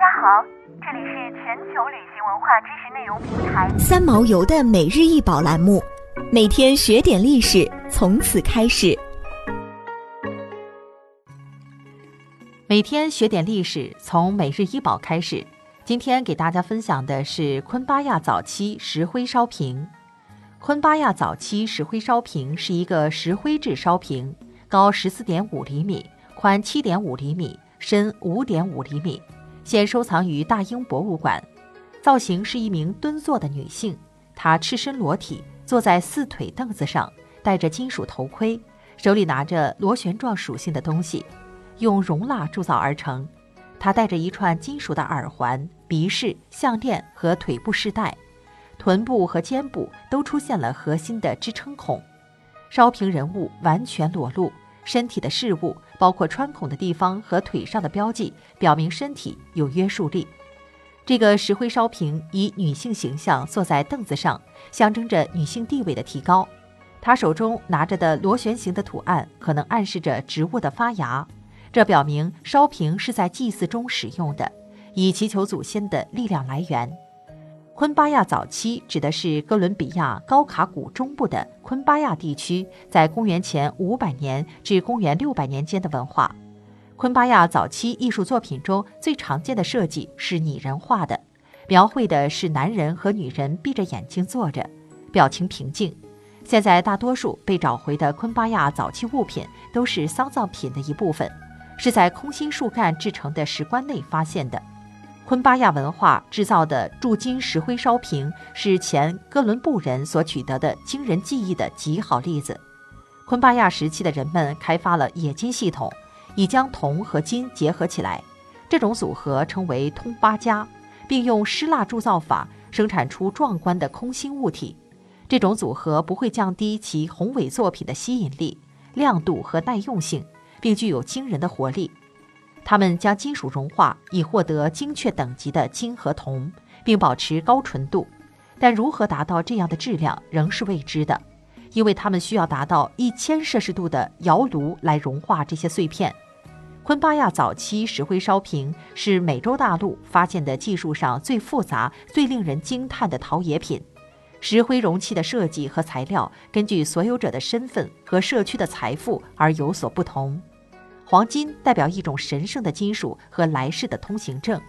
家好，这里是全球旅行文化知识内容平台三毛游的每日一宝栏目，每天学点历史，从此开始。每天学点历史，从每日一宝开始。今天给大家分享的是昆巴亚早期石灰烧瓶。昆巴亚早期石灰烧瓶是一个石灰制烧瓶，高十四点五厘米，宽七点五厘米，深五点五厘米。现收藏于大英博物馆。造型是一名蹲坐的女性，她赤身裸体坐在四腿凳子上，戴着金属头盔，手里拿着螺旋状属性的东西，用熔蜡铸造而成。她戴着一串金属的耳环、鼻饰、项链和腿部饰带，臀部和肩部都出现了核心的支撑孔。烧瓶人物完全裸露。身体的事物，包括穿孔的地方和腿上的标记，表明身体有约束力。这个石灰烧瓶以女性形象坐在凳子上，象征着女性地位的提高。她手中拿着的螺旋形的图案，可能暗示着植物的发芽，这表明烧瓶是在祭祀中使用的，以祈求祖先的力量来源。昆巴亚早期指的是哥伦比亚高卡谷中部的昆巴亚地区，在公元前五百年至公元六百年间的文化。昆巴亚早期艺术作品中最常见的设计是拟人化的，描绘的是男人和女人闭着眼睛坐着，表情平静。现在大多数被找回的昆巴亚早期物品都是丧葬品的一部分，是在空心树干制成的石棺内发现的。昆巴亚文化制造的铸金石灰烧瓶是前哥伦布人所取得的惊人技艺的极好例子。昆巴亚时期的人们开发了冶金系统，以将铜和金结合起来，这种组合称为通巴加，并用湿蜡铸造法生产出壮观的空心物体。这种组合不会降低其宏伟作品的吸引力、亮度和耐用性，并具有惊人的活力。他们将金属融化，以获得精确等级的金和铜，并保持高纯度。但如何达到这样的质量仍是未知的，因为他们需要达到一千摄氏度的窑炉来融化这些碎片。昆巴亚早期石灰烧瓶是美洲大陆发现的技术上最复杂、最令人惊叹的陶冶品。石灰容器的设计和材料根据所有者的身份和社区的财富而有所不同。黄金代表一种神圣的金属和来世的通行证。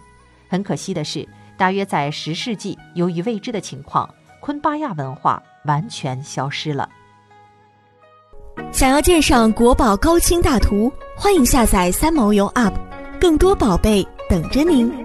很可惜的是，大约在十世纪，由于未知的情况，昆巴亚文化完全消失了。想要鉴赏国宝高清大图，欢迎下载三毛游 App，更多宝贝等着您。